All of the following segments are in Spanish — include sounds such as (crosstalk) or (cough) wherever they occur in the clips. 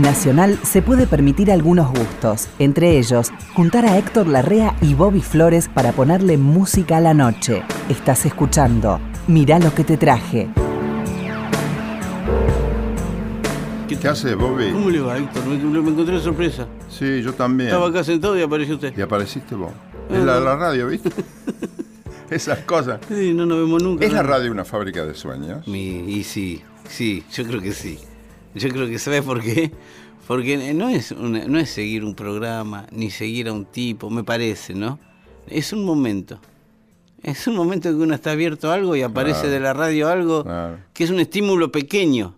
Nacional se puede permitir algunos gustos, entre ellos juntar a Héctor Larrea y Bobby Flores para ponerle música a la noche. Estás escuchando Mirá lo que te traje. ¿Qué hace, Bobby? ¿Cómo le va, Héctor? Me, me encontré de sorpresa. Sí, yo también. Estaba acá sentado y apareció usted. Y apareciste vos. Es la, la radio, ¿viste? (laughs) Esas cosas. Sí, no nos vemos nunca. ¿Es la radio una fábrica de sueños? Mi- y sí, sí, yo creo que sí. Yo creo que ¿sabes por qué? Porque no es, una- no es seguir un programa, ni seguir a un tipo, me parece, ¿no? Es un momento. Es un momento que uno está abierto a algo y aparece Claro. de la radio algo Claro. que es un estímulo pequeño.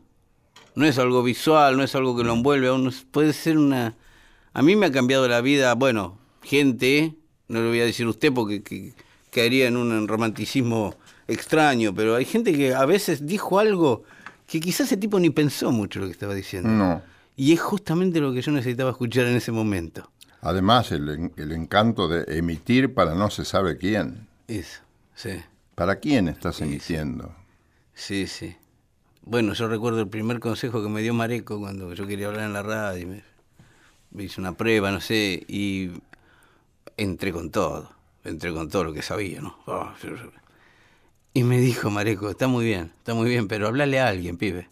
No es algo visual, no es algo que lo envuelve a uno. Puede ser una... A mí me ha cambiado la vida, bueno, gente, no le voy a decir usted porque que- caería en un romanticismo extraño, pero hay gente que a veces dijo algo que quizás ese tipo ni pensó mucho lo que estaba diciendo. No. Y es justamente lo que yo necesitaba escuchar en ese momento. Además, el, el encanto de emitir para no se sabe quién. Eso, sí, ¿Para quién estás emitiendo? sí, sí. Bueno, yo recuerdo el primer consejo que me dio Mareco cuando yo quería hablar en la radio. Me, me hice una prueba, no sé, y entré con todo. Entré con todo lo que sabía, ¿no? Ah, yo- yo- Y me dijo Mareco, está muy bien, está muy bien, pero hablale a alguien, pibe.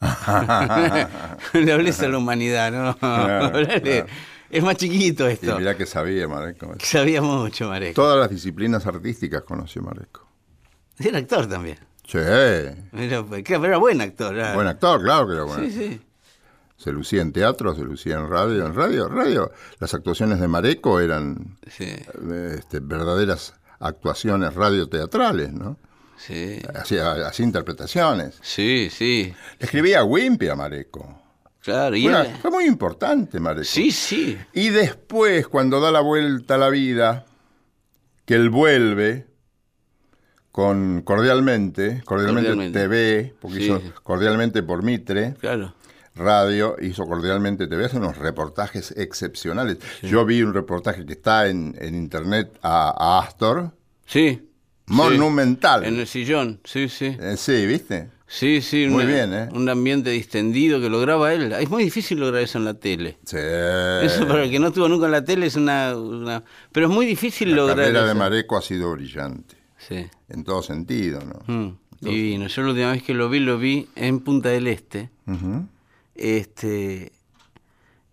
(laughs) (laughs) Le hables a la humanidad, ¿no? Claro, (laughs) Hablale. claro. Es más chiquito Y esto. mirá que sabía, Mareco. Sabía mucho, Mareco. Todas las disciplinas artísticas conoció Mareco. Era actor también. Sí. Era, era buen actor. era- Buen actor, claro que era buen Sí, actor. sí. Se lucía en teatro, se lucía en radio. En radio, radio. Las actuaciones de Mareco eran Sí, este, verdaderas actuaciones radioteatrales, ¿no? Sí. Hacía, hacía interpretaciones. Sí, sí. Le escribía Wimpy a Mareco. Claro, y él- fue muy importante, Mareco. Sí, sí. Y después, cuando da la vuelta a la vida, que él vuelve con Cordialmente, Cordialmente, Cordialmente. TV, porque Sí. hizo Cordialmente por Mitre, Claro. Radio, hizo Cordialmente TV, hace unos reportajes excepcionales. Yo vi un reportaje que está en, en internet a, a Astor, Sí. Monumental. En el sillón, sí, sí. Eh, sí, ¿viste? Sí, sí. Muy una- bien, ¿eh? Un ambiente distendido que lograba él. Es muy difícil lograr eso en la tele. Sí. Eso para el que no estuvo nunca en la tele es una... una- Pero es muy difícil la lograr carrera de. Mareco ha sido brillante, Sí. en todo sentido, ¿no? Mm, divino. Yo la última vez que lo vi, lo vi en Punta del Este. Este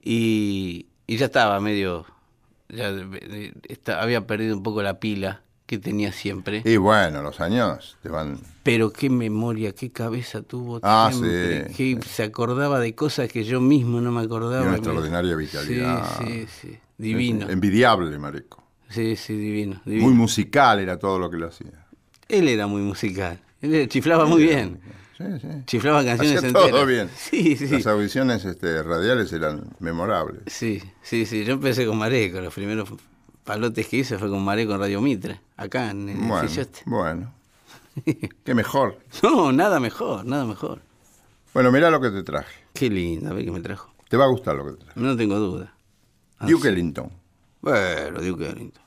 y, y ya estaba medio ya está- había perdido un poco la pila que tenía siempre Y bueno, los años te van... pero qué memoria qué cabeza tuvo Ah, siempre, sí, que se acordaba de cosas que yo mismo no me Y acordaba una extraordinaria vitalidad. sí sí sí divino Envidiable, Mareco. sí sí divino, divino. Muy musical era todo lo que lo hacía. él era muy musical él chiflaba muy bien Sí, sí. chiflaba canciones Hacía enteras todo bien. (laughs) sí sí Las audiciones este, radiales eran memorables. Sí, sí, sí. Yo empecé con Mareco. Los primeros palotes que hice fue con Mareco en Radio Mitre, acá en el Bueno, edificio este. bueno. (laughs) Qué mejor. No, nada mejor, nada mejor. Bueno, mirá lo que te traje. Qué lindo, a ver qué me trajo. Te va a gustar lo que te traje. No tengo duda. Ah, Duke sí. Ellington. Bueno, Duke Ellington.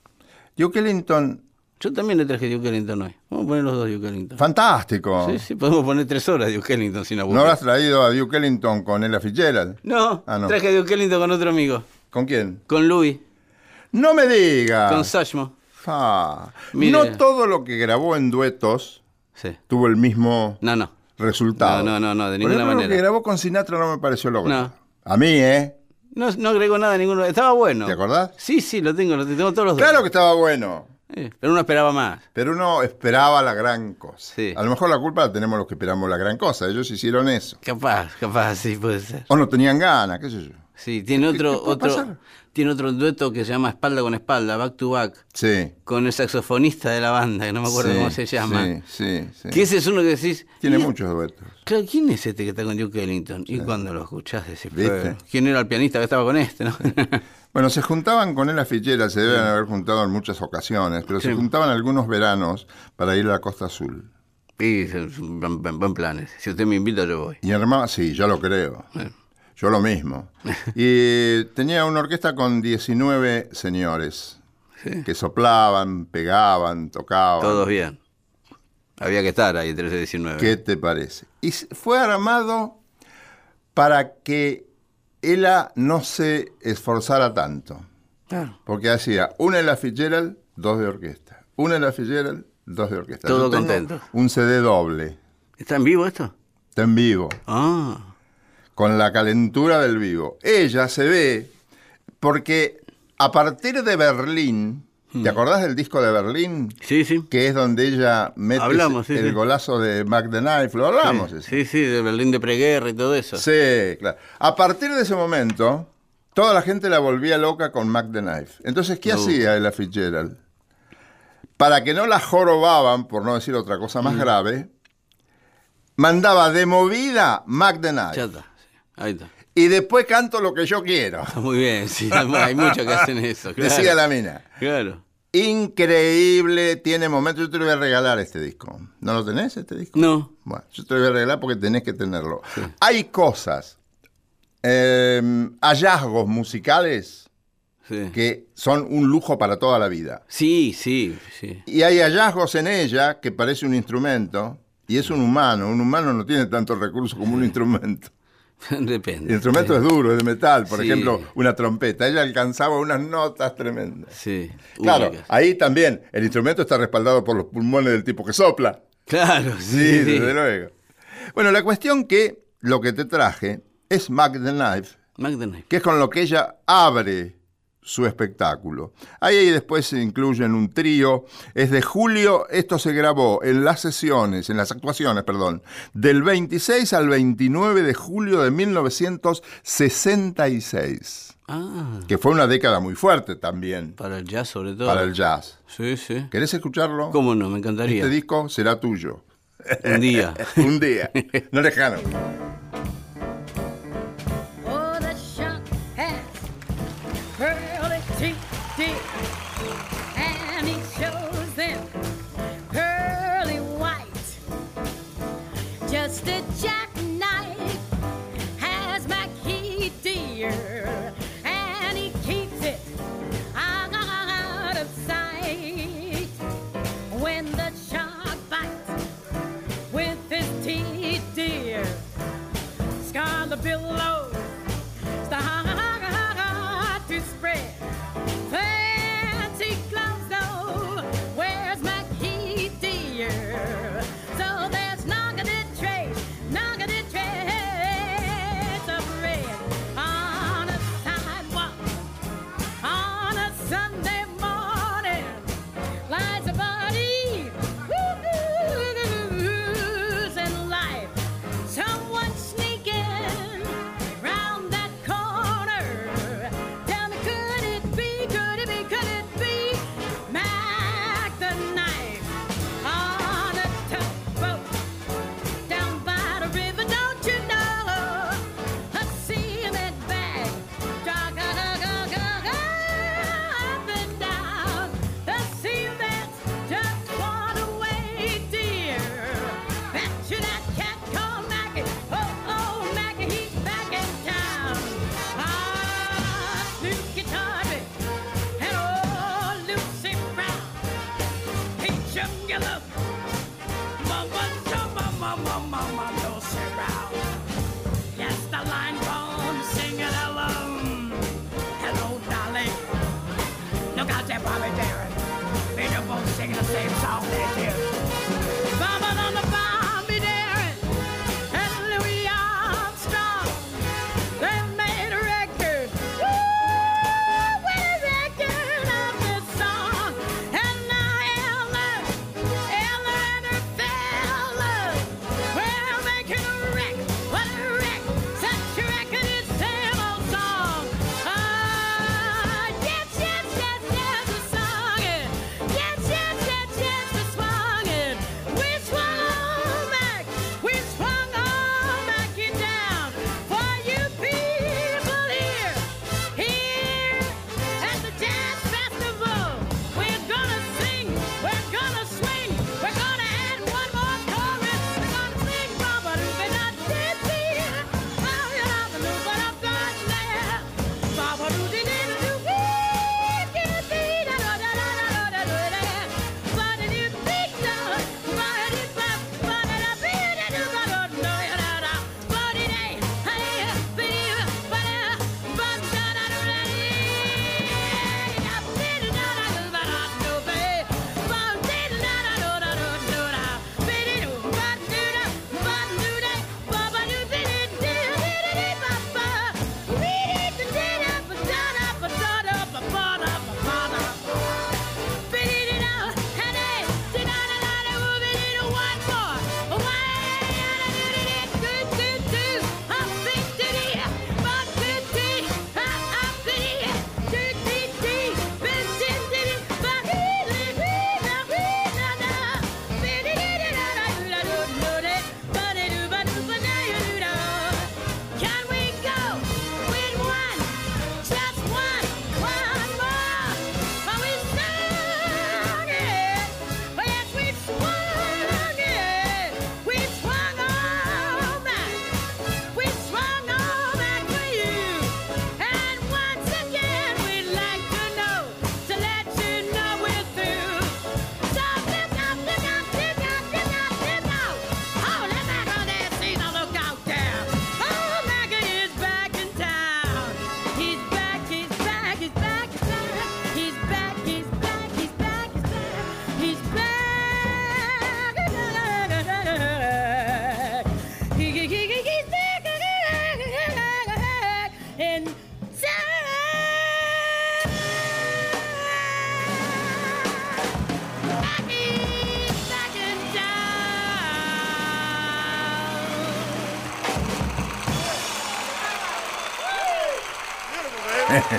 Duke Ellington, Yo también le traje Duke Ellington hoy. Vamos a poner los dos Duke Ellington. fantástico. Sí, sí, podemos poner tres horas de Duke Ellington sin ¿No aburrir. habrás traído a Duke Ellington con Ella Fitzgerald? No, Ah, no. traje Duke Ellington con otro amigo. ¿Con quién? Con Louis, No me digas. con Sashmo. Ah, Mire. No todo lo que grabó en duetos Sí. tuvo el mismo No, no. resultado. No, no, no, no, de Por ninguna ejemplo. Lo que grabó con Sinatra no me pareció logrado. No. A mí, ¿eh? No, no agregó nada ninguno. Estaba bueno. ¿Te acordás? Sí, sí, lo tengo, lo tengo todos los dos. Claro que estaba bueno, Eh, pero uno esperaba más. pero uno esperaba la gran cosa. Sí. A lo mejor la culpa la tenemos los que esperamos la gran cosa. Ellos hicieron eso. Capaz, capaz, sí puede ser. O no tenían ganas, qué sé yo. Sí, tiene otro, otro, pasar? tiene otro dueto que se llama Espalda con Espalda, Back to Back, Sí. con el saxofonista de la banda, que no me acuerdo sí, cómo se llama. Sí, sí, sí. Que ese es uno que decís. Tiene muchos duetos. Claro, ¿quién es este que está con Duke Ellington? Y cuando lo escuchás decís, ¿Viste? "Pero, ¿quién era el pianista que estaba con este? no? (laughs) Bueno, se juntaban con Ella Fitzgerald, se deben haber juntado en muchas ocasiones, pero se Sí. juntaban algunos veranos para ir a la Costa Azul. un buen, buen- buen plan ese. Si usted me invita, yo voy. Y hermano, sí, yo lo creo. Yo lo mismo. (laughs) Y tenía una orquesta con 19 señores que soplaban, pegaban, tocaban. Todos bien. Había que estar ahí, 13-19. ¿Qué te parece? Y fue armado para que ella no se esforzara tanto. Claro. Porque hacía una en la Fitzgerald, dos de orquesta. Una en la Fitzgerald, dos de orquesta. Todo Yo contento. Un CD doble, ¿Está en vivo esto? está en vivo, Ah, con la calentura del vivo. Ella se ve porque a partir de Berlín, Hmm. ¿te acordás del disco de Berlín? sí, sí. Que es donde ella mete Hablamos, sí, el sí. golazo de Mac the Knife, lo hablamos. sí, sí, sí, de Berlín de preguerra y todo eso. Sí, claro. A partir de ese momento, toda la gente la volvía loca con Mac the Knife. Entonces, ¿qué No. hacía Ella Fitzgerald? Para que no la jorobaban, por no decir otra cosa Mm. más grave, mandaba de movida Mac the Knife. Sí, Ahí está. Y después canto lo que yo quiero, Está muy bien, sí. Hay muchos que hacen eso. (laughs) Claro. decía la mina. Claro. Increíble, tiene momentos. Yo te lo voy a regalar este disco. ¿No lo tenés este disco? No. Bueno, yo te lo voy a regalar porque tenés que tenerlo. Hay cosas, eh, hallazgos musicales Sí. que son un lujo para toda la vida. Sí, sí, sí. Y hay hallazgos en ella que parece un instrumento y es un humano. Un humano no tiene tantos recursos como un instrumento. (laughs) Depende. El instrumento es duro, es de metal. Por Sí. ejemplo, una trompeta. Ella alcanzaba unas notas tremendas. Sí. Claro, únicas. ahí también el instrumento está respaldado por los pulmones del tipo que sopla. Claro, Sí, desde luego. Bueno, la cuestión que lo que te traje es Mac the Knife, McDonald's. que es con lo que ella abre su espectáculo. Ahí después se incluyen un trío. Es de julio, esto se grabó en las sesiones, en las actuaciones, perdón, del 26 al 29 de julio de 1966, Ah, que fue una década muy fuerte también para el jazz sobre todo. para el jazz. Sí, sí. ¿Querés escucharlo? ¿Cómo no? Me encantaría. Este disco será tuyo. Un día. (laughs) Un día. No lejano.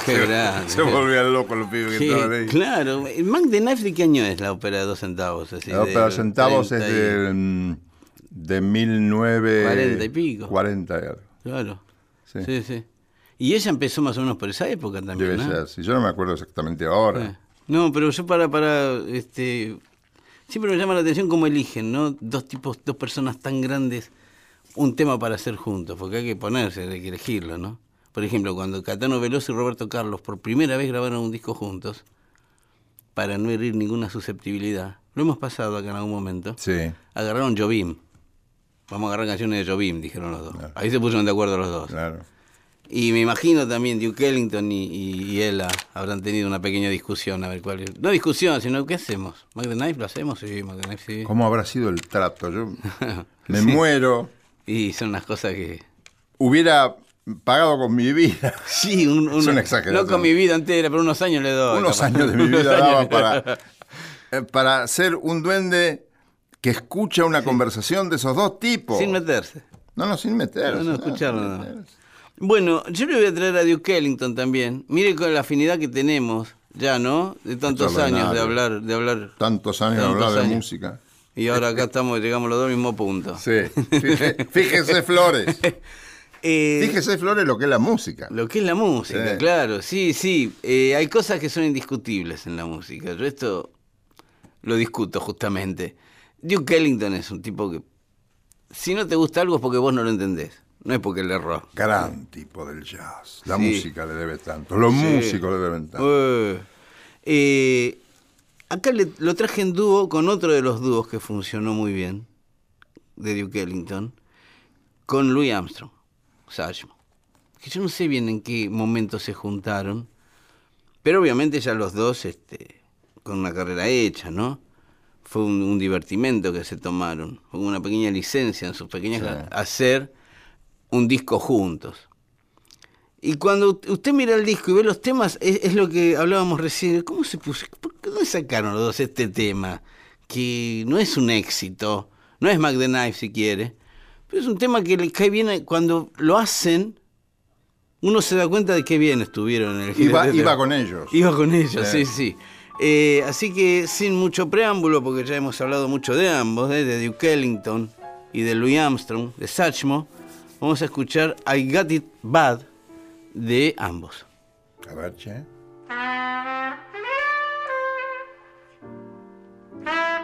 Qué grande. Se volvían locos los pibes que Sí, estaban ahí. claro. ¿El Mac de Knife de qué año es la ópera de dos centavos? Así, La ópera del centavos es 30 y- de, de 19... 40 y pico. 40 y algo. Claro. Sí. Sí. sí, Y ella empezó más o menos por esa época también, Debe ¿no? ser. Si yo no me acuerdo exactamente ahora. No, pero yo para, para, este, siempre me llama la atención cómo eligen, ¿no? Dos tipos, dos personas tan grandes, un tema para hacer juntos, porque hay que ponerse, hay que elegirlo, ¿no? Por ejemplo, cuando Catano Veloso y Roberto Carlos por primera vez grabaron un disco juntos, para no herir ninguna susceptibilidad, lo hemos pasado acá en algún momento, Sí, agarraron Jobim. Vamos a agarrar canciones de Jobim, dijeron los dos. Ahí se pusieron de acuerdo los dos. claro. Y me imagino también Duke Ellington y, y, y ella habrán tenido una pequeña discusión, a ver cuál es. No discusión, sino ¿qué hacemos? ¿Mac the Knife lo hacemos? Sí, Knife sí. ¿Cómo habrá sido el trato? Yo (laughs) me muero. Y son unas cosas que... Hubiera pagado con mi vida. (laughs) Sí, un, un- Es una exageración. No con mi vida entera, pero unos años le doy. Unos capaz. años de mi (laughs) vida daba para, eh, para ser un duende que escucha una conversación de esos dos tipos. Sin meterse. No, no, sin meterse. No, no, escucharlo, no. Bueno, yo le voy a traer a Duke Ellington también. Mire con la afinidad que tenemos ya, ¿no? De tantos años de hablar, de hablar. Tantos años de hablar de música. Y ahora acá (laughs) estamos, llegamos los dos al mismo punto. Sí. Fíjese, fíjese, Flores. Eh, Fíjese, Flores, lo que es la música. Lo que es la música, Sí. claro, sí, sí. Eh, hay cosas que son indiscutibles en la música. Yo esto lo discuto justamente. Duke Ellington es un tipo que, si no te gusta algo es porque vos no lo entendés. No es porque le erró. Gran tipo del jazz. La Sí. música le debe tanto. Los Sí. músicos le deben tanto. Eh, eh, acá le- lo traje en dúo con otro de los dúos que funcionó muy bien, de Duke Ellington, con Louis Armstrong, Que yo no sé bien en qué momento se juntaron, pero obviamente ya los dos este, con una carrera hecha, ¿no? Fue un, un divertimento que se tomaron, fue una pequeña licencia en sus pequeñas Sí. hacer un disco juntos. Y cuando usted mira el disco y ve los temas, es, es lo que hablábamos recién. ¿Cómo se puso? ¿Por qué dónde sacaron los dos este tema? Que no es un éxito, no es Mac the Knife si quiere, pero es un tema que le cae bien cuando lo hacen. Uno se da cuenta de qué bien estuvieron en el Iba, iba con ellos. Iba con ellos, sí, Sí. sí. Eh, así que sin mucho preámbulo, porque ya hemos hablado mucho de ambos, ¿eh? de Duke Ellington y de Louis Armstrong, de Satchmo, vamos a escuchar I Got It Bad de ambos. A ver, che. (laughs)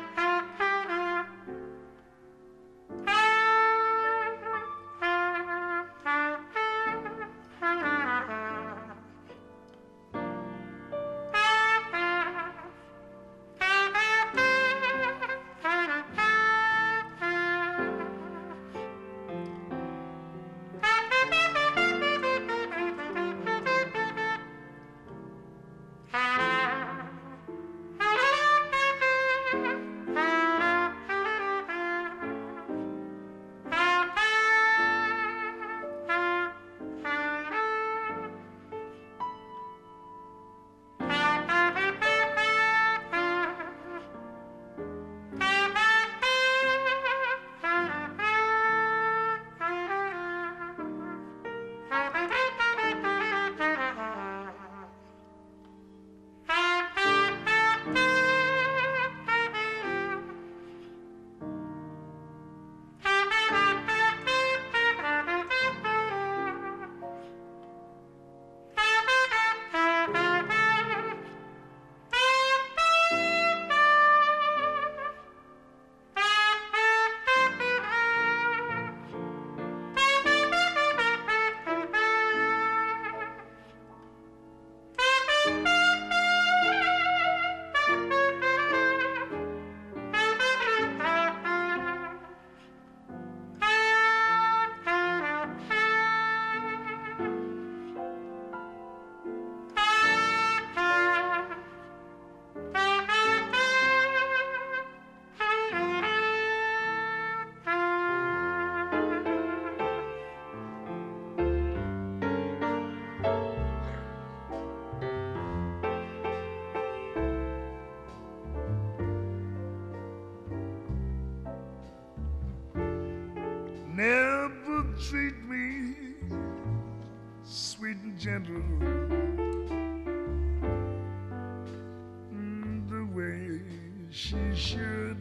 she should.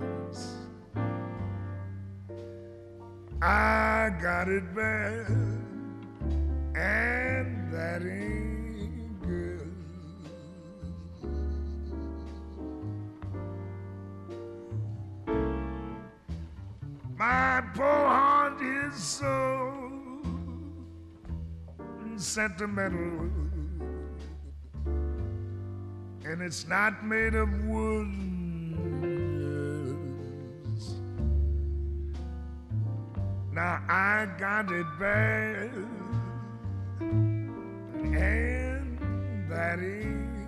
Yes. I got it bad, and that ain't good. My poor heart is so sentimental, and it's not made of wood. Yes. Now I got it bad, and that ain't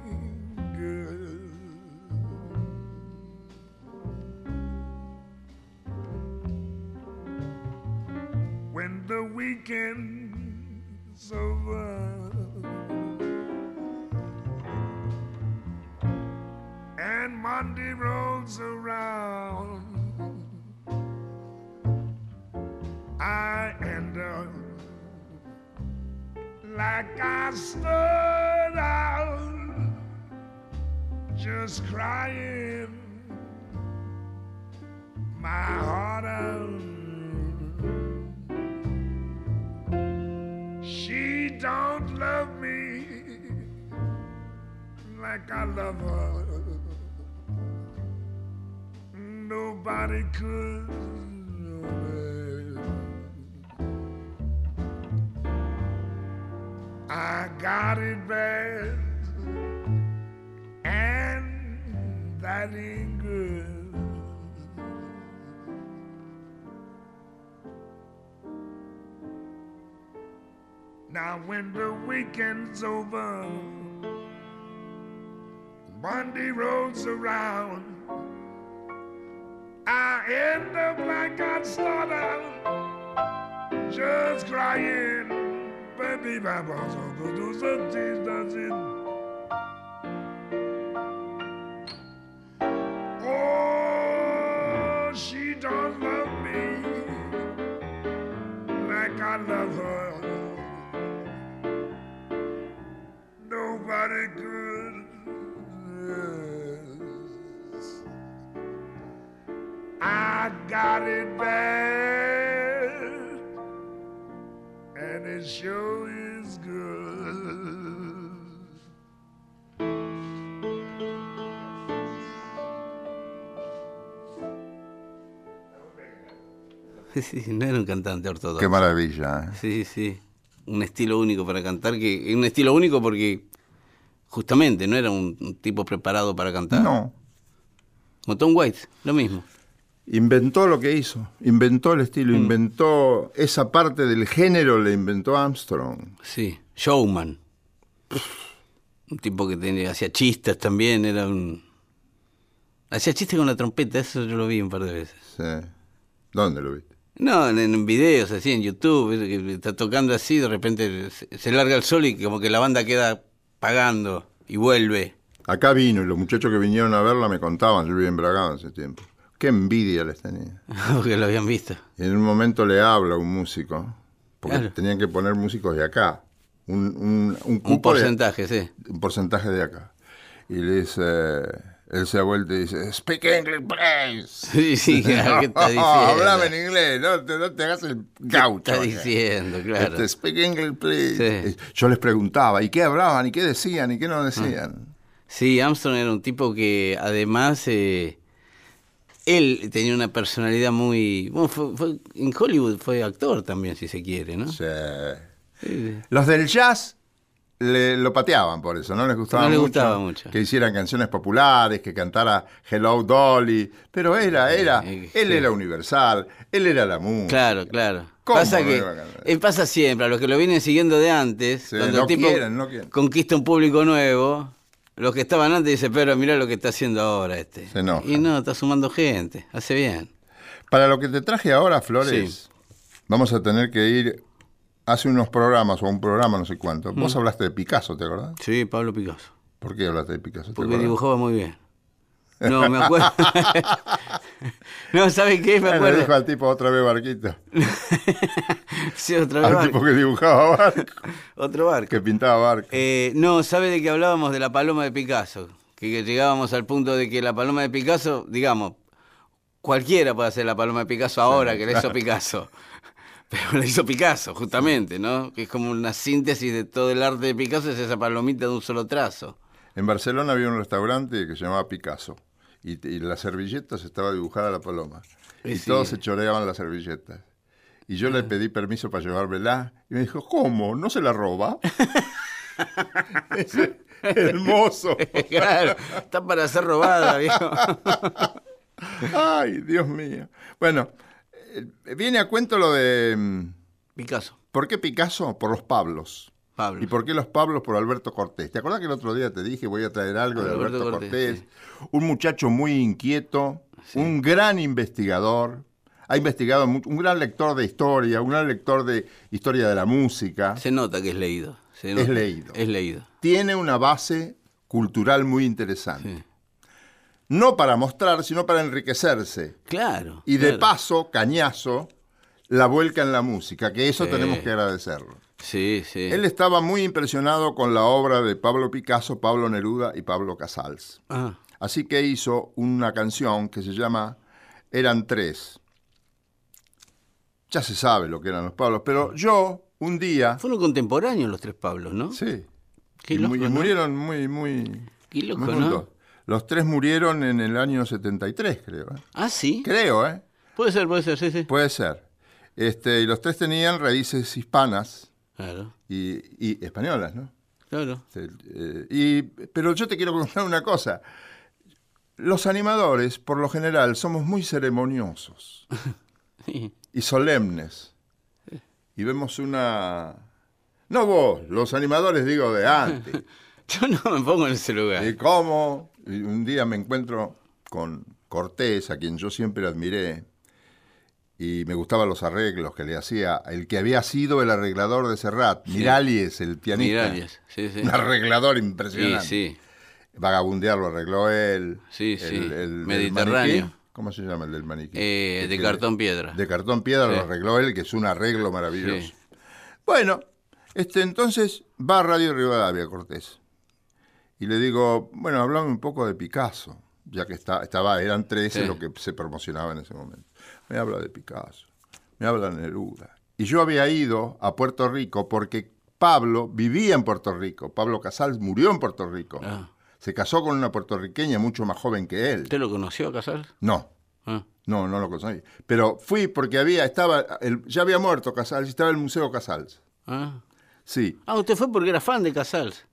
I got it bad, and that ain't good. Now when the weekend's over, Monday rolls around, I end up like I started out, just crying. Baby, do some things, does it? Got it bad, and it sure is good. (laughs) Sí, no era un cantante ortodoxo. Qué maravilla. ¿eh? Sí, sí. Un estilo único para cantar, que un estilo único porque justamente no era un, un tipo preparado para cantar. No, Como Tom White, lo mismo. Inventó lo que hizo, inventó el Mm. estilo, inventó esa parte del género, le inventó Armstrong. Sí, showman. Un tipo que tenía, hacía chistes también, era un... Hacía chistes con la trompeta, eso yo lo vi un par de veces. Sí. ¿Dónde lo viste? No, en, en videos así, en YouTube, está tocando así, de repente se, se larga el sol y como que la banda queda pagando y vuelve. Acá vino y los muchachos que vinieron a verla me contaban, yo vivía en Bragado hace tiempo. Qué envidia les tenía. (laughs) Porque lo habían visto. Y en un momento le habla un músico, porque Claro. tenían que poner músicos de acá, un, un, un cupo Un de- porcentaje, sí. un porcentaje de acá. Y le dice, él se da vuelta y dice, speak English, please. (laughs) Sí, sí, (laughs) claro, ¿qué está diciendo? Hablame en inglés, no te, no te hagas el gaucho. Está acá. diciendo, claro. Este, speak English, please. Sí. Yo les preguntaba, ¿y qué hablaban? ¿Y qué decían? ¿Y qué no decían? Sí, Armstrong era un tipo que además eh, él tenía una personalidad muy... Bueno, fue- fue- en Hollywood fue actor también, si se quiere, ¿no? Sí. Sí, Los del jazz le- lo pateaban por eso, no les gustaba, No les mucho, gustaba mucho. que hicieran canciones populares, que cantara Hello Dolly, pero era, era, Eh, él sí. era universal, él era la música. Claro, claro. ¿Cómo Pasa no que cantar? eh, pasa siempre, a los que lo vienen siguiendo de antes, Sí, cuando no el tipo quieren, no quieren. conquista un público nuevo, los que estaban antes dicen, pero mirá lo que está haciendo ahora este. Se enojan. Y no, está sumando gente, hace bien. Para lo que te traje ahora, Flores, Sí. vamos a tener que ir hace unos programas o un programa, no sé cuánto. Mm. Vos hablaste de Picasso, ¿te acordás? Sí, Pablo Picasso. ¿Por qué hablaste de Picasso? ¿Te Porque acordás? dibujaba muy bien. No, me acuerdo. (laughs) no, ¿sabe qué? Me Le acuerdo. dijo al tipo otra vez barquito. (laughs) Sí, otra vez Al barco. tipo que dibujaba barco, Otro barco. que pintaba barco. Eh, no, ¿sabe de que hablábamos de la paloma de Picasso? Que, que llegábamos al punto de que la paloma de Picasso, digamos, cualquiera puede hacer la paloma de Picasso ahora que la hizo Picasso. (laughs) Pero la hizo Picasso, justamente, ¿no? Que es como una síntesis de todo el arte de Picasso, es esa palomita de un solo trazo. En Barcelona había un restaurante que se llamaba Picasso. Y, y en las servilletas estaba dibujada la paloma. Y Y sí. todos se choreaban las servilletas. Y yo le pedí permiso para llevármela. Y me dijo, ¿cómo? ¿No se la roba? (laughs) (laughs) hermoso. claro, está para ser robada, viejo. Ay, Dios mío. Bueno, eh, viene a cuento lo de... mm, Picasso, ¿Por qué Picasso? Por los Pablos. ¿Y por qué los Pablos? Por Alberto Cortés. ¿Te acuerdas que el otro día te dije voy a traer algo de Alberto Cortés? Un muchacho muy inquieto, un gran investigador, ha investigado mucho, un gran lector de historia, un gran lector de historia de la música. Se nota que es leído. se Es leído. Es leído. Tiene una base cultural muy interesante. Sí. No para mostrar, sino para enriquecerse. Claro. Y de paso, cañazo, la vuelca en la música, que eso Sí. tenemos que agradecerlo. Sí, sí. Él estaba muy impresionado con la obra de Pablo Picasso, Pablo Neruda y Pablo Casals. Ah, Así que hizo una canción que se llama Eran tres. Ya se sabe lo que eran los Pablos, pero yo un día... fueron contemporáneos los tres Pablos, ¿no? Sí. Qué y, murieron muy, muy... Qué loco, muy. Los tres murieron en el año 73, creo. ¿eh? Ah, sí. Creo, ¿eh? Puede ser, puede ser, sí, sí. Puede ser. Este, y los tres tenían raíces hispanas Claro, y, y españolas, ¿no? claro. Eh, y, pero yo te quiero contar una cosa. Los animadores, por lo general, somos muy ceremoniosos (laughs) Sí. y solemnes. Y vemos una... No vos, los animadores digo de antes. (laughs) Yo no me pongo en ese lugar. ¿Y cómo? Y un día me encuentro con Cortés, a quien yo siempre admiré, y me gustaban los arreglos que le hacía el que había sido el arreglador de Serrat, Miralles, el pianista. Miralles, sí, sí. Un arreglador Sí, impresionante. sí. Vagabundear lo arregló él. Sí, sí. El, Mediterráneo. maniquí. ¿Cómo se llama el del maniquí? Eh, de cartón piedra. De cartón piedra Sí. lo arregló él, que es un arreglo maravilloso. Sí. Bueno, este, entonces va a Radio Rivadavia Cortés. Y le digo, bueno, hablame un poco de Picasso, ya que está, estaba, eran 13 Sí. lo que se promocionaba en ese momento. Me habla de Picasso, me habla de Neruda. Y yo había ido a Puerto Rico porque Pablo vivía en Puerto Rico. Pablo Casals murió en Puerto Rico. Ah. Se casó con una puertorriqueña mucho más joven que él. ¿Usted lo conoció a Casals? No, Ah, no, no lo conocí. Pero fui porque había, estaba, el- ya había muerto Casals y estaba el Museo Casals. ah. Sí. Ah, usted fue porque era fan de Casals.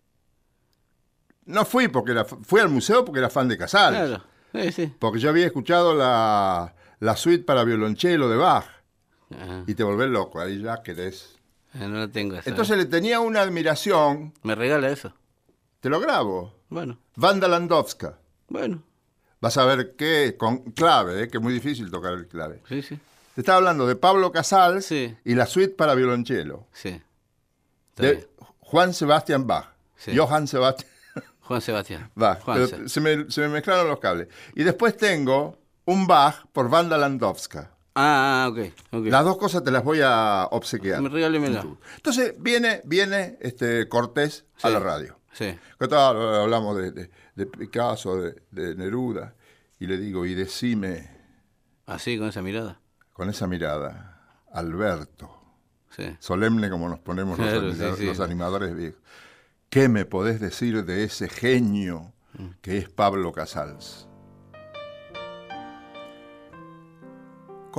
No fui porque era, fui al museo porque era fan de Casals. Claro. Sí, sí. Porque yo había escuchado la, la suite para violonchelo de Bach. Ah, Y te volvés loco, ahí ya querés. no la tengo esa. Entonces le tenía una admiración, ¿Me regala eso? te lo grabo. Bueno, Wanda Landowska. bueno. Vas a ver qué, con clave, eh, que es muy difícil tocar el clave. Sí, sí. Te estaba hablando de Pablo Casals Sí. y la suite para violonchelo. Sí. Está bien. De Juan Sebastián Bach. Sí. Johann Sebastián Juan Sebastián. (laughs) Bach. Juan Pero Se- se, me, se me mezclaron los cables. Y después tengo un Bach por Wanda Landowska. Ah, ah, ok. Las dos cosas te las voy a obsequiar. Me regálemela. Entonces viene, viene este Cortés a la radio. Sí. ¿Qué tal? Hablamos de, de- de Picasso, de, de Neruda. Y le digo, y decime Así, con esa mirada. con esa mirada, Alberto, Sí. solemne como nos ponemos los, Claro, anima- sí, sí. los animadores viejos, ¿qué me podés decir de ese genio que es Pablo Casals?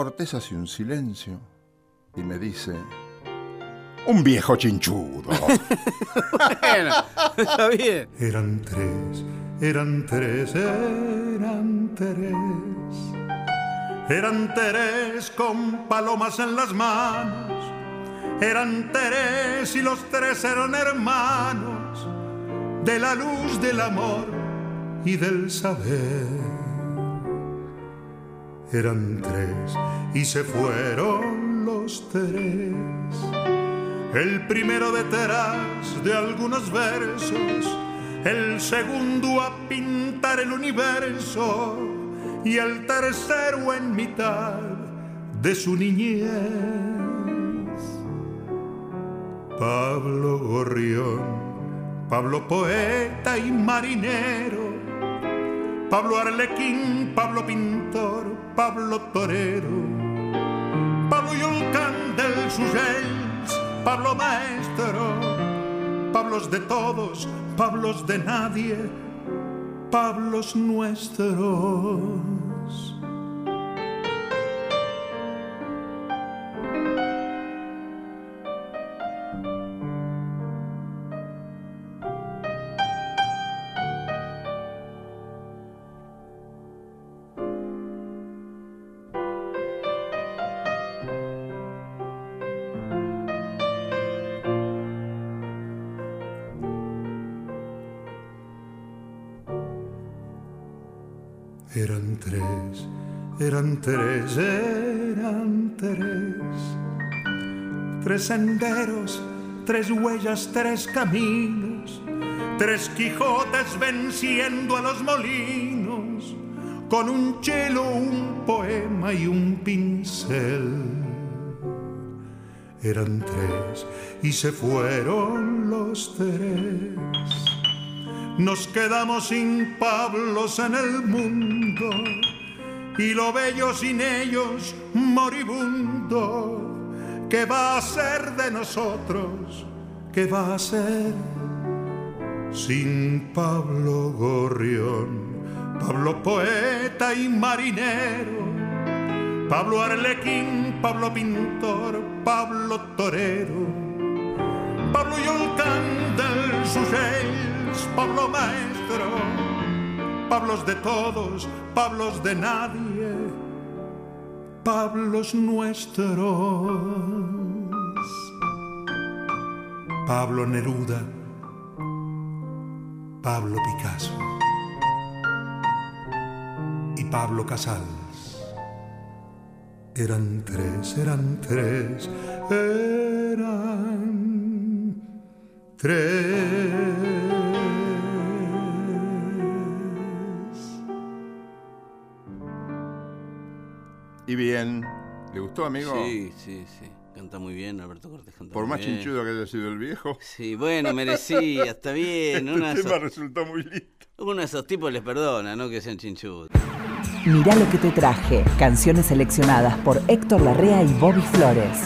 Cortés hace un silencio y me dice, un viejo chinchudo. (laughs) Bueno, está bien. Eran tres, eran tres, eran tres. Eran tres con palomas en las manos. Eran tres y los tres eran hermanos de la luz del amor y del saber. Eran tres y se fueron los tres. El primero detrás de algunos versos, el segundo a pintar el universo y el tercero en mitad de su niñez. Pablo Gorrión, Pablo poeta y marinero, Pablo Arlequín, Pablo pintor, Pablo torero, Pablo Yolcán del Suyels, Pablo maestro, Pablos de todos, Pablos de nadie, Pablos nuestros. Eran tres, eran tres, eran tres. Tres senderos, tres huellas, tres caminos. Tres Quijotes venciendo a los molinos. Con un chelo, un poema y un pincel. Eran tres y se fueron los tres. Nos quedamos sin Pablos en el mundo y lo bello sin ellos moribundo. ¿Qué va a ser de nosotros? ¿Qué va a ser sin Pablo Gorrión? Pablo poeta y marinero, Pablo Arlequín, Pablo pintor, Pablo torero, Pablo Yolcán del Pablo maestro, Pablos de todos, Pablos de nadie, Pablos nuestros. Pablo Neruda, Pablo Picasso y Pablo Casals. Eran tres, eran tres, eran tres. Y bien, ¿le gustó, amigo? Sí, sí, sí. Canta muy bien, Alberto Cortés canta Por muy más bien. chinchudo que haya sido el viejo, Sí, bueno, merecía, está bien. (laughs) Este tema esos, resultó muy lindo. uno de esos tipos les perdona, no que sean chinchudos. Mirá lo que te traje. Canciones seleccionadas por Héctor Larrea y Bobby Flores.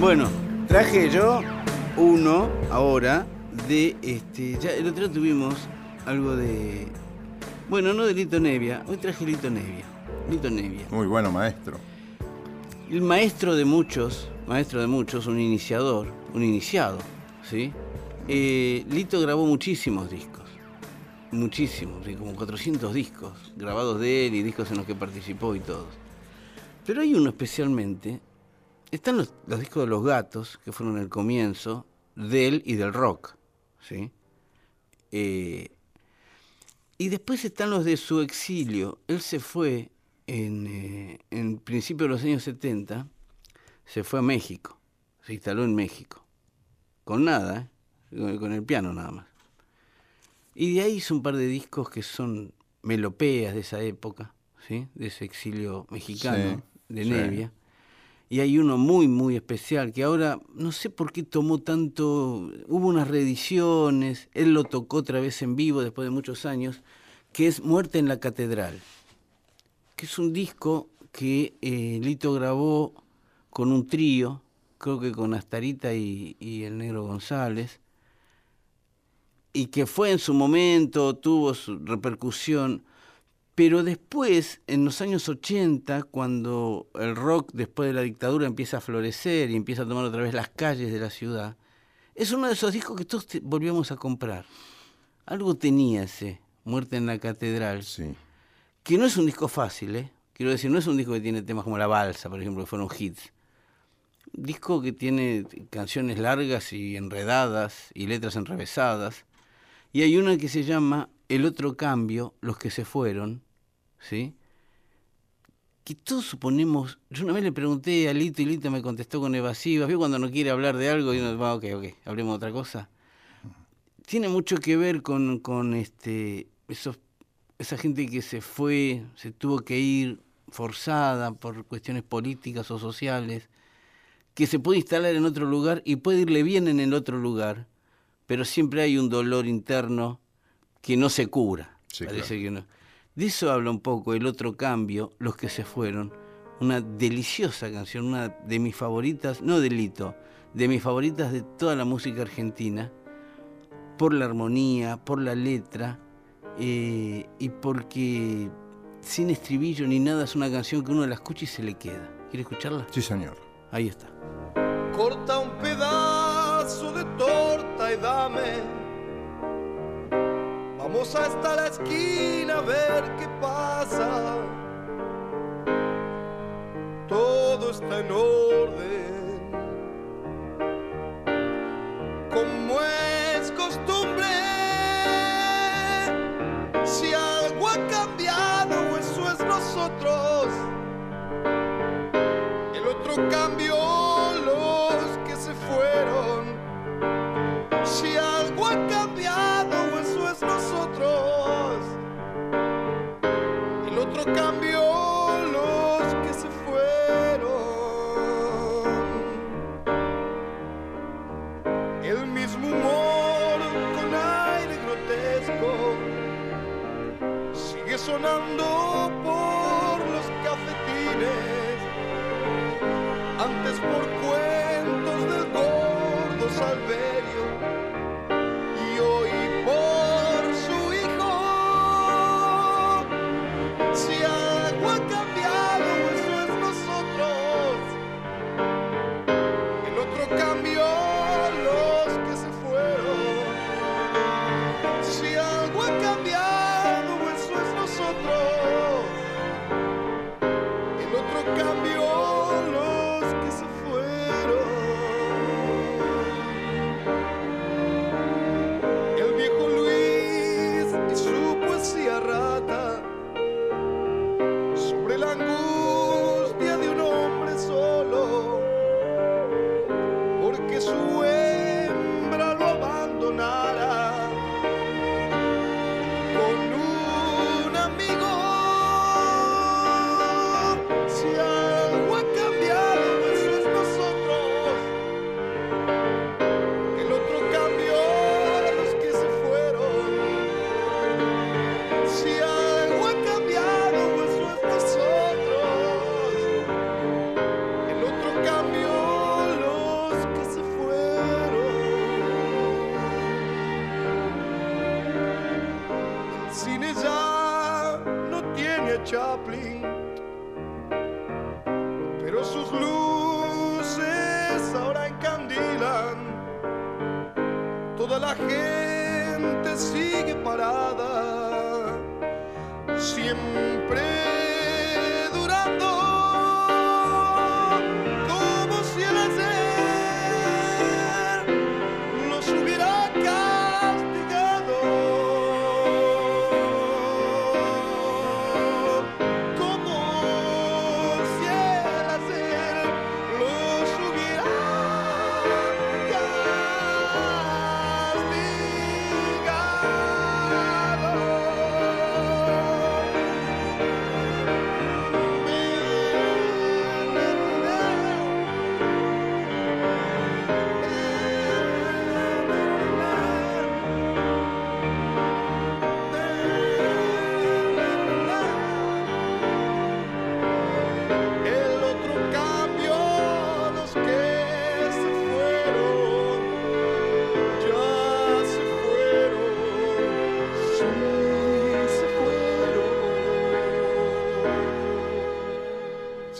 Bueno, traje yo uno ahora de este. Ya el otro día tuvimos algo de. Bueno, no de Lito Nevia, hoy traje Lito Nevia. Lito Nevia. Muy bueno, maestro. El maestro de muchos, maestro de muchos, un iniciador, un iniciado, ¿sí? Eh, Lito grabó muchísimos discos, muchísimos, sí, como 400 discos grabados de él y discos en los que participó y todos. Pero hay uno especialmente, están los, los discos de los gatos, que fueron el comienzo de él y del rock, ¿sí? Eh, y después están los de su exilio. Él se fue en, eh, en principio de los años 70, se fue a México, se instaló en México, con nada, ¿eh? con, el piano nada más. Y de ahí hizo un par de discos que son melopeas de esa época, ¿sí? de ese exilio mexicano Sí, de sí. Nevia. Y hay uno muy, muy especial que ahora no sé por qué tomó tanto. Hubo unas reediciones, él lo tocó otra vez en vivo después de muchos años, que es Muerte en la Catedral, que es un disco que eh, Lito grabó con un trío, creo que con Astarita y, el Negro González, y que fue en su momento, tuvo su repercusión, pero después, en los años 80, cuando el rock después de la dictadura empieza a florecer y empieza a tomar otra vez las calles de la ciudad, es uno de esos discos que todos volvíamos a comprar. Algo tenía ese, Muerte en la Catedral, Sí. Que no es un disco fácil, ¿eh? Quiero decir, no es un disco que tiene temas como La Balsa, por ejemplo, que fueron hits. Disco que tiene canciones largas y enredadas y letras enrevesadas. Y hay una que se llama El otro cambio, Los que se fueron, ¿sí? Que todos suponemos. Yo una vez le pregunté a Lito y Lito me contestó con evasivas. ¿Vio cuando no quiere hablar de algo? Y uno va, ok, ok, hablemos de otra cosa. tiene mucho que ver con, con este, esos, esa gente que se fue, se tuvo que ir forzada por cuestiones políticas o sociales, que se puede instalar en otro lugar y puede irle bien en el otro lugar, pero siempre hay un dolor interno que no se cura. Sí, Parece claro. que no. De eso habla un poco el otro cambio, Los que se fueron. Una deliciosa canción, una de mis favoritas, no delito, de mis favoritas de toda la música argentina, por la armonía, por la letra, eh, y porque sin estribillo ni nada es una canción que uno la escucha y se le queda. ¿Quiere escucharla? Sí, señor. Ahí está. Corta un pedazo de torta y dame. Vamos hasta la esquina a ver qué pasa. Todo está en orden.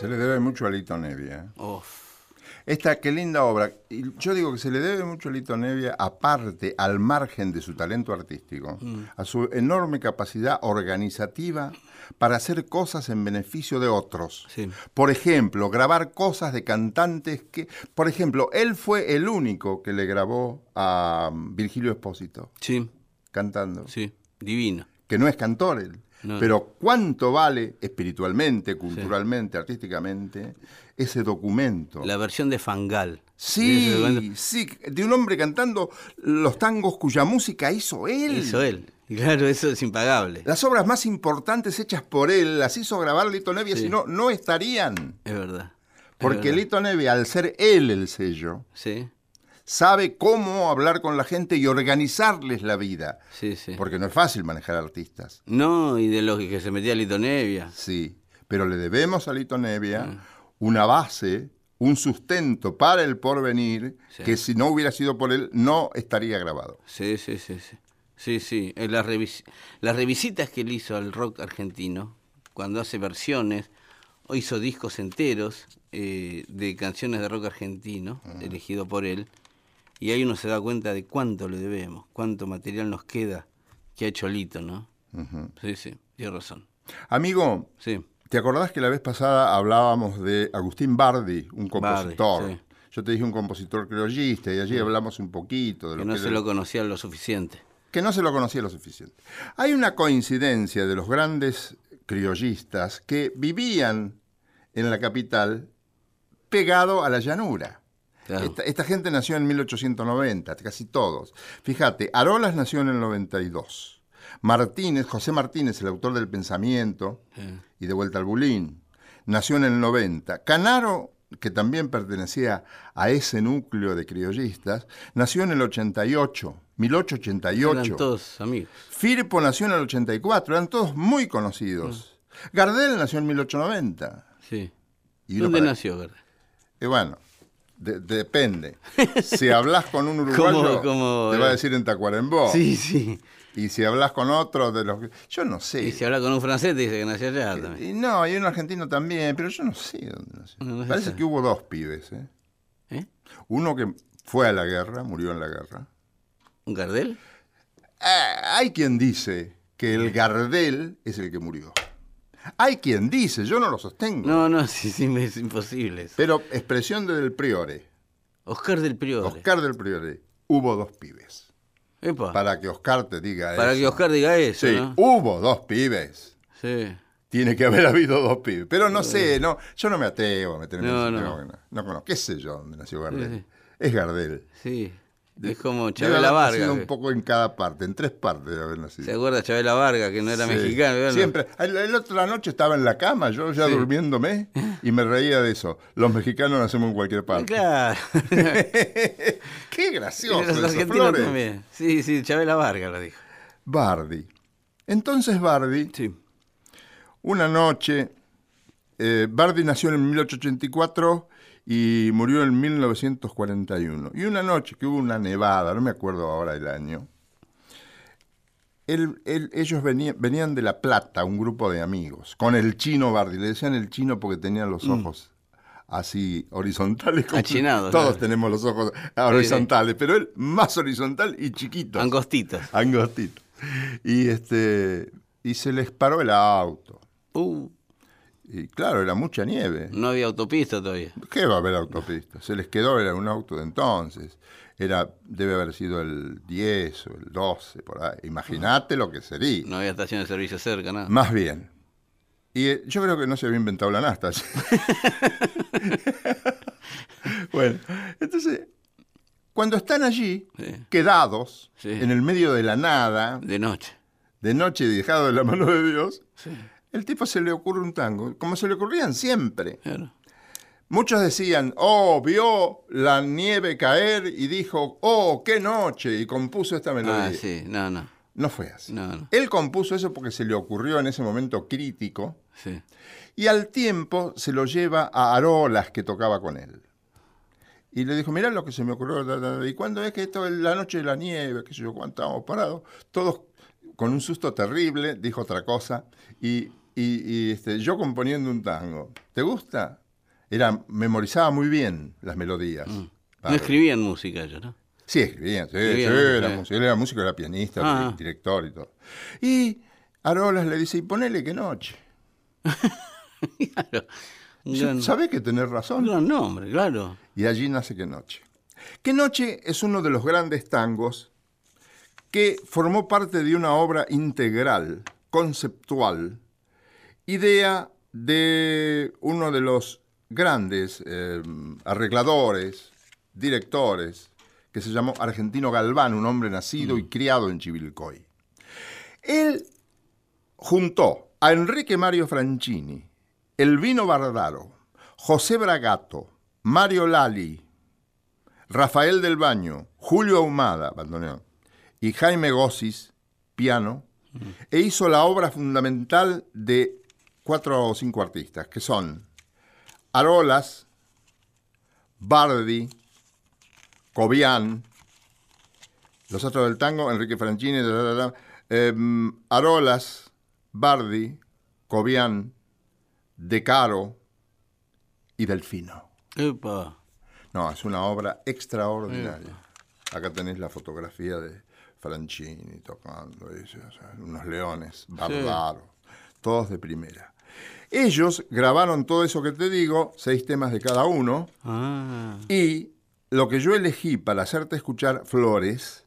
Se le debe mucho a Lito Nevia. ¿eh? Uf. Esta, qué linda obra. Y yo digo que se le debe mucho a Lito Nevia, aparte, al margen de su talento artístico, a su enorme capacidad organizativa para hacer cosas en beneficio de otros. Sí. Por ejemplo, grabar cosas de cantantes que... Por ejemplo, él fue el único que le grabó a um, Virgilio Espósito Sí, cantando. sí, divino. Que no es cantor él. No. Pero ¿cuánto vale espiritualmente, culturalmente, artísticamente ese documento? La versión de Fangal. De Sí, documento. sí, de un hombre cantando los tangos cuya música hizo él. Hizo él. Claro, eso es impagable. Las obras más importantes hechas por él las hizo grabar Lito Nevia, Sí. si no, no estarían. Es verdad. Es Porque verdad. Lito Nevia, al ser él el sello, Sí, sabe cómo hablar con la gente y organizarles la vida. sí, sí. Porque no es fácil manejar artistas. No, y de los que se metía Lito Nevia. Sí, pero le debemos a Lito Nevia Mm. una base, un sustento para el porvenir, Sí. que si no hubiera sido por él, no estaría grabado. Sí, sí, sí, sí. Sí, sí. Eh, Las, revis- las revisitas que él hizo al rock argentino, cuando hace versiones, o hizo discos enteros eh, de canciones de rock argentino, elegido por él, y ahí uno se da cuenta de cuánto le debemos, cuánto material nos queda que ha hecho Lito, ¿no? Sí, sí, tiene razón. Amigo, Sí, ¿te acordás que la vez pasada hablábamos de Agustín Bardi, un compositor? Bardi, sí. Yo te dije un compositor criollista y allí hablamos un poquito de lo que no que se era- lo conocía lo suficiente. que no se lo conocía lo suficiente. Hay una coincidencia de los grandes criollistas que vivían en la capital pegado a la llanura. Claro. Esta, esta gente nació en 1890, casi todos. Fíjate, Arolas nació en el 92. Martínez, José Martínez, el autor del Pensamiento y de Vuelta al Bulín, nació en el 90. Canaro, que también pertenecía a ese núcleo de criollistas, nació en el 88, 1888. Eran todos amigos. Firpo nació en el 84, eran todos muy conocidos. Gardel nació en 1890. Sí. Y ¿Dónde nació, verdad? Y bueno, de- depende. (laughs) Si hablas con un uruguayo, ¿Cómo- cómo, te va a eh? decir en Tacuarembó. Sí, sí. Y si hablas con otro de los que... Yo no sé. Y si habla con un francés, te dice que nació allá también. Y no, y un argentino también, pero yo no sé dónde nació. No, no se Parece que hubo dos pibes. ¿eh? ¿Eh? Uno que fue a la guerra, murió en la guerra. ¿Un Gardel? Ah, hay quien dice que el Gardel es el que murió. Hay quien dice, yo no lo sostengo. No, no, (laughs) sí, sí, es imposible. eso. Pero expresión del Priore, Oscar del Priore. Oscar del Priore, hubo dos pibes. Epa, para, Para que Oscar te diga eso. que Oscar diga eso, Sí, ¿no? hubo dos pibes. Sí. Tiene que haber habido dos pibes. Pero no sé, no, yo no me atrevo a meterme No, en no. No, no conozco. ¿Qué sé yo dónde nació Gardel? Sí. Es Gardel. Sí. Es como Chabela Vargas. nacido un poco en cada parte, en tres partes de haber nacido. ¿Se acuerda Chabela Vargas, que no era Sí. mexicano? Bueno, Siempre. El, el otra noche estaba en la cama, yo ya Sí. durmiéndome, y me reía de eso. Los mexicanos nacemos en cualquier parte. Claro. (laughs) Qué gracioso. Los argentinos también. Sí, sí, Chabela Vargas lo dijo. Bardi. Entonces Bardi, Sí. una noche, eh, Bardi nació en 1884 y murió en 1941. Y una noche que hubo una nevada, no me acuerdo ahora el año, él- él- ellos venían, venían de La Plata, un grupo de amigos, con el chino Bardi. Le decían el chino porque tenía los ojos así horizontales. como- (laughs) Achinados, Todos claro. tenemos los ojos horizontales, pero él más horizontal y chiquito. Angostitos. Angostito. Y este y se les paró el auto. Uh, Y claro, era mucha nieve. no había autopista todavía. ¿Qué va a haber autopista? Se les quedó, era un auto de entonces. Era, debe haber sido el 10 o el 12, por ahí. Imagínate lo que sería. No había estación de servicio cerca, nada. Más bien. Y eh, yo creo que no se había inventado la nasta. (laughs) bueno, entonces, cuando están allí, Sí. quedados, Sí. en el medio de la nada, De noche. de noche dejado de la mano de Dios, el tipo se le ocurre un tango, como se le ocurrían siempre. Claro. Muchos decían, oh, vio la nieve caer y dijo, oh, qué noche, y compuso esta melodía. Ah, sí, no, no. No fue así. No, no. Él compuso eso porque se le ocurrió en ese momento crítico Sí. y al tiempo se lo lleva a Arolas que tocaba con él. Y le dijo, mirá lo que se me ocurrió. da, da, da". Y cuando es que esto es la noche de la nieve, qué sé yo, cuánto estábamos parados, todos con un susto terrible, dijo otra cosa. Y, y- y, este, yo componiendo un tango. ¿Te gusta? Era, memorizaba muy bien las melodías. No Bárbaro. escribían música ellos, ¿no? Sí, escribían, sí, Escribían, sí, sí. era, músico, él era músico, era pianista, Ah. di- director y todo. Y Arolas le dice, y ponele que noche. (laughs) Claro. Gran, ¿Sabés que tenés razón? gran nombre, claro. Y allí nace Que Noche. Que Noche es uno de los grandes tangos que formó parte de una obra integral conceptual, idea de uno de los grandes eh, arregladores, directores, que se llamó Argentino Galván, un hombre nacido y criado en Chivilcoy. Él juntó a Enrique Mario Franchini, Elvino Bardaro, José Bragato, Mario Lali, Rafael del Baño, Julio Ahumada, bandoneón, y Jaime Gossis, piano, e hizo la obra fundamental de cuatro o cinco artistas, que son Arolas, Bardi, Cobian, los otros del tango, Enrique Franchini, em, Arolas, Bardi, Cobian, De Caro y Delfino. Epa. No, es una obra extraordinaria. Acá tenéis la fotografía de Franchini tocando, eso, o sea, unos leones, Bardaro, todos de primera. Ellos grabaron todo eso que te digo, seis temas de cada uno, Ah. y lo que yo elegí para hacerte escuchar Flores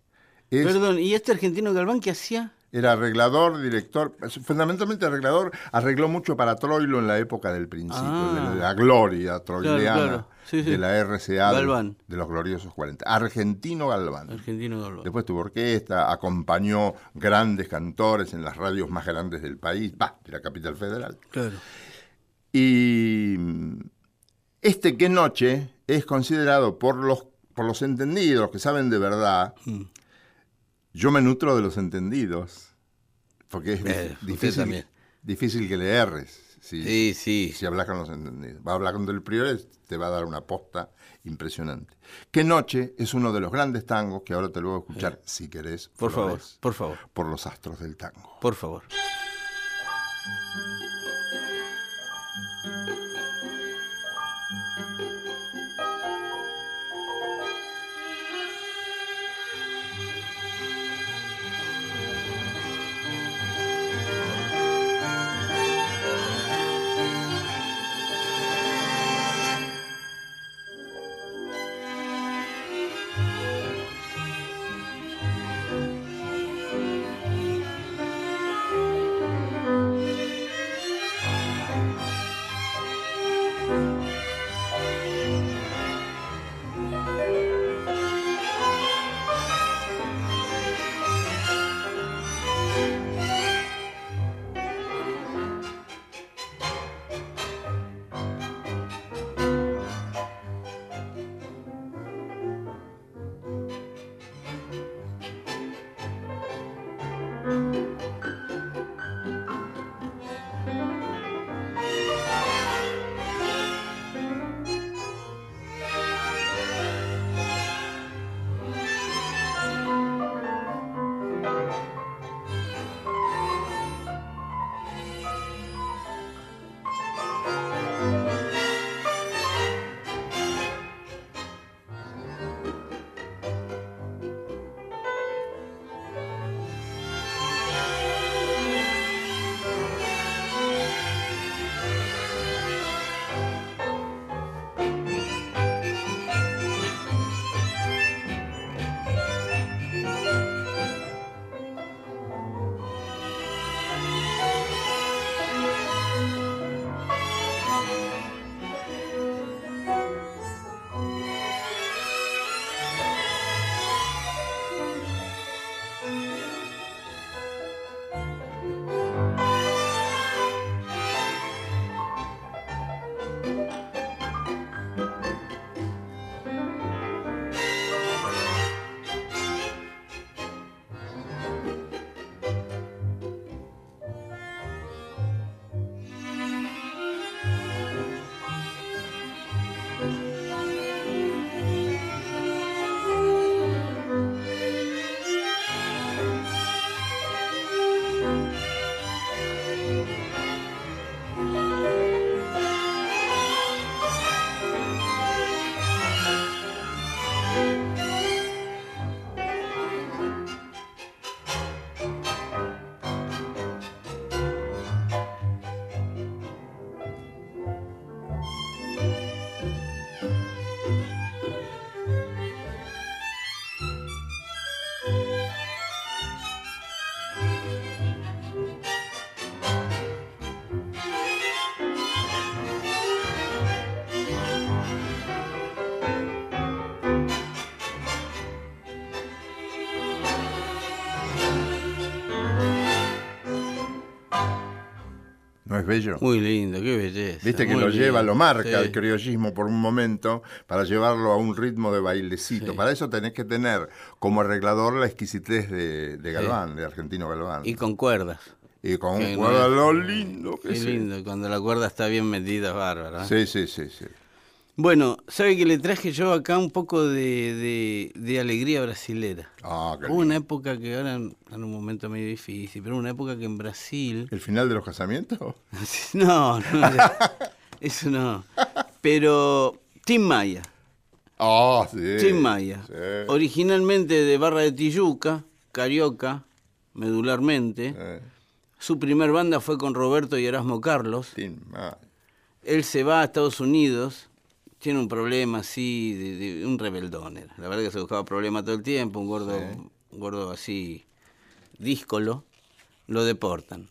es, Perdón, ¿y este argentino Galván qué hacía? era arreglador, director, fundamentalmente arreglador, arregló mucho para Troilo en la época del principio, Ah. de la gloria troileana, claro. Sí, sí. de la RCA de- Galván. de los gloriosos 40. Argentino Galván. Argentino Galván. Después tuvo orquesta, acompañó grandes cantores en las radios más grandes del país, va, de la capital federal. Claro. Y este qué noche es considerado por los, por los entendidos, que saben de verdad, Mm. yo me nutro de los entendidos, porque es Eh, difícil, difícil que le erres. Si, Sí, sí. si hablas con los entendidos. Va a hablar con Del Priore, te va a dar una posta impresionante. Qué noche es uno de los grandes tangos que ahora te lo voy a escuchar, si querés. Eh. Por favor, por favor, Por los astros del tango. por favor. Bello? Muy lindo, qué belleza. Viste que lo lleva, lo marca sí. el criollismo por un momento para llevarlo a un ritmo de bailecito. Sí. Para eso tenés que tener como arreglador la exquisitez de, de Galván, de Argentino Galván. Y con cuerdas. Y con un no es- lo lindo que Qué es. lindo, cuando la cuerda está bien metida, es bárbaro. ¿eh? Sí, sí, sí, sí. Bueno, ¿sabe que le traje yo acá un poco de, de- de alegría brasilera? Ah, Hubo una época que ahora en un momento medio difícil, pero una época que en Brasil... ¿El final de los casamientos? (laughs) No, no, eso no. Pero Tim Maya, Ah, sí. Tim Maya, sí. originalmente de Barra de Tijuca, carioca, medularmente. Eh, Su primer banda fue con Roberto y Erasmo Carlos. Tim Maya. Él se va a Estados Unidos, tiene un problema así, de, de- un rebeldón era. La verdad que se buscaba problemas todo el tiempo, un gordo, un gordo así, díscolo, lo deportan.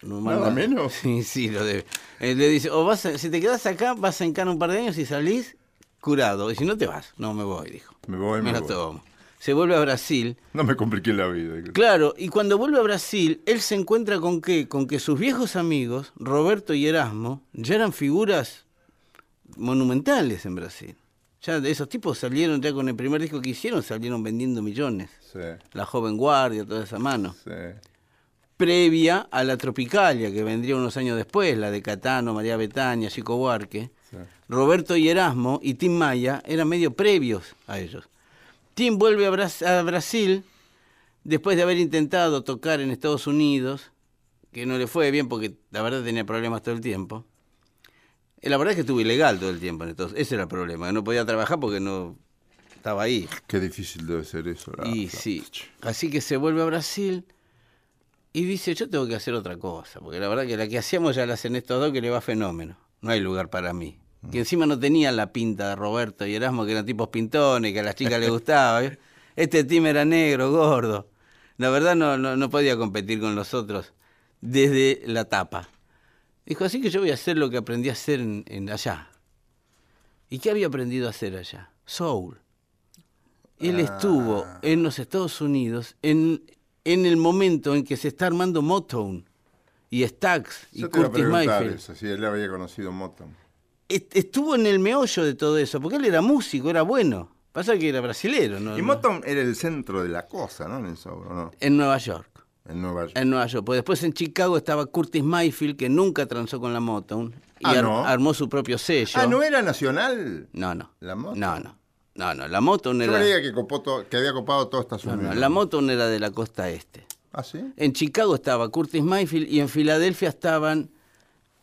Lo Nada menos. Sí, sí, lo debe. Él le dice, o vas a- si te quedas acá, vas a encarar un par de años y salís curado. Y si no te vas, no me voy, dijo. Me voy, me la voy. tomo. Se vuelve a Brasil. No me compliqué la vida. Claro, y cuando vuelve a Brasil, él se encuentra con qué? Con que sus viejos amigos, Roberto y Erasmo, ya eran figuras monumentales en Brasil. Ya de esos tipos salieron ya con el primer disco que hicieron, salieron vendiendo millones. Sí, La joven guardia, toda esa mano. sí. Previa a la Tropicalia, que vendría unos años después, la de Catano, María Betania, Chico Buarque. Sí. Roberto y Erasmo y Tim Maya eran medio previos a ellos. Tim vuelve a, a Brasil después de haber intentado tocar en Estados Unidos, que no le fue bien porque la verdad tenía problemas todo el tiempo. Eh, La verdad es que estuvo ilegal todo el tiempo en Estados Ese era el problema, no podía trabajar porque no estaba ahí. Qué difícil debe ser eso. la- Y la- sí, así que se vuelve a Brasil y dice, yo tengo que hacer otra cosa, porque la verdad que la que hacíamos ya la hacen estos dos que le va fenómeno, no hay lugar para mí. Que encima no tenía la pinta de Roberto y Erasmo, que eran tipos pintones, que a las chicas les gustaba. ¿eh? (laughs) Este team era negro, gordo. La verdad no, no, no podía competir con los otros desde la tapa. Dijo, así que yo voy a hacer lo que aprendí a hacer en, en allá. ¿Y qué había aprendido a hacer allá? Soul. Él estuvo en los Estados Unidos en, en el momento en que se está armando Motown y Stax y Yo te Curtis Mayfield. eso, si él había conocido Motown. Est- Estuvo en el meollo de todo eso, porque él era músico, era bueno. Pasa que era brasilero, ¿no? Y Motown era el centro de la cosa, ¿no? En el soul, ¿o ¿no? En Nueva York. En Nueva York. En Nueva York. Pues después en Chicago estaba Curtis Mayfield, que nunca transó con la Motown. Y Ah, ar- ¿no? armó su propio sello. Ah, ¿no era nacional? No, no. ¿La Motown? No, no. No, no. La Motown Yo era. creía que, copó to- que había copado todo Estados no, Unidos. no, la Motown era de la costa este. ¿Ah, sí? En Chicago estaba Curtis Mayfield y en Filadelfia estaban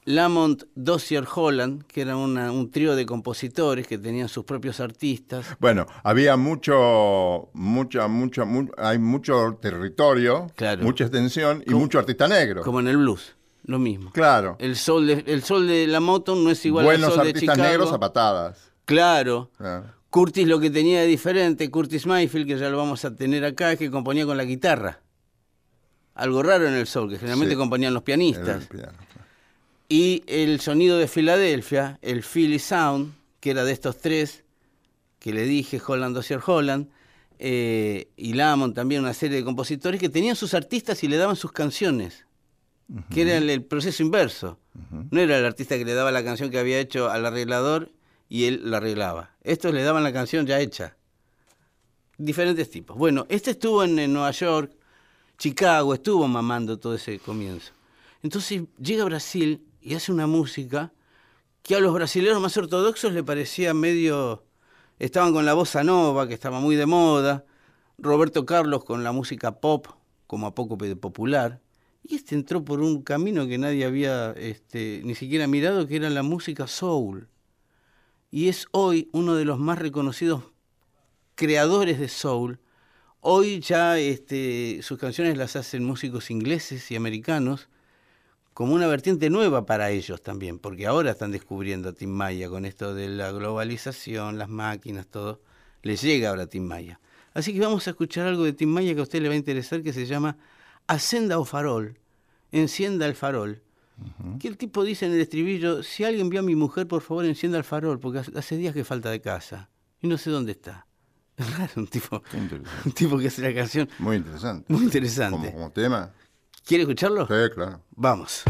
Lamont Dozier Holland, que era una- un trío de compositores que tenían sus propios artistas. Bueno, había mucho, mucha, mucha, mu- hay mucho territorio, Claro. mucha extensión y Como- mucho artista negro. Como en el blues, lo mismo. Claro. El sol de, el sol de la Motown no es igual Buenos al sol de artistas Chicago. negros a patadas. Claro. Claro. Curtis lo que tenía de diferente, Curtis Mayfield, que ya lo vamos a tener acá, es que componía con la guitarra. Algo raro en el soul, que generalmente Sí. componían los pianistas. el piano. Y el sonido de Filadelfia, el Philly Sound, que era de estos tres, que le dije, Holland, Dozier Holland, eh, y Lamont también, una serie de compositores que tenían sus artistas y le daban sus canciones, que era el, el proceso inverso. No era el artista que le daba la canción que había hecho al arreglador y él la arreglaba. Estos le daban la canción ya hecha. Diferentes tipos. Bueno, este estuvo en, en Nueva York, Chicago, estuvo mamando todo ese comienzo. Entonces llega a Brasil y hace una música que a los brasileños más ortodoxos le parecía medio... Estaban con la bossa nova, que estaba muy de moda, Roberto Carlos con la música pop, como a poco popular, y este entró por un camino que nadie había este, ni siquiera mirado, que era la música soul. Y es hoy uno de los más reconocidos creadores de soul. Hoy ya este, sus canciones las hacen músicos ingleses y americanos como una vertiente nueva para ellos también, porque ahora están descubriendo a Tim Maya con esto de la globalización, las máquinas, todo. Les llega ahora a Tim Maya. Así que vamos a escuchar algo de Tim Maya que a usted le va a interesar, que se llama Ascenda o Farol, Encienda el Farol. Que el tipo dice en el estribillo, si alguien vio a mi mujer, por favor encienda el farol, porque hace- días que falta de casa y no sé dónde está. (laughs) Es raro, un tipo, un tipo que hace la canción Muy interesante. muy interesante. Como, como tema. ¿Quiere escucharlo? Sí, claro. Vamos.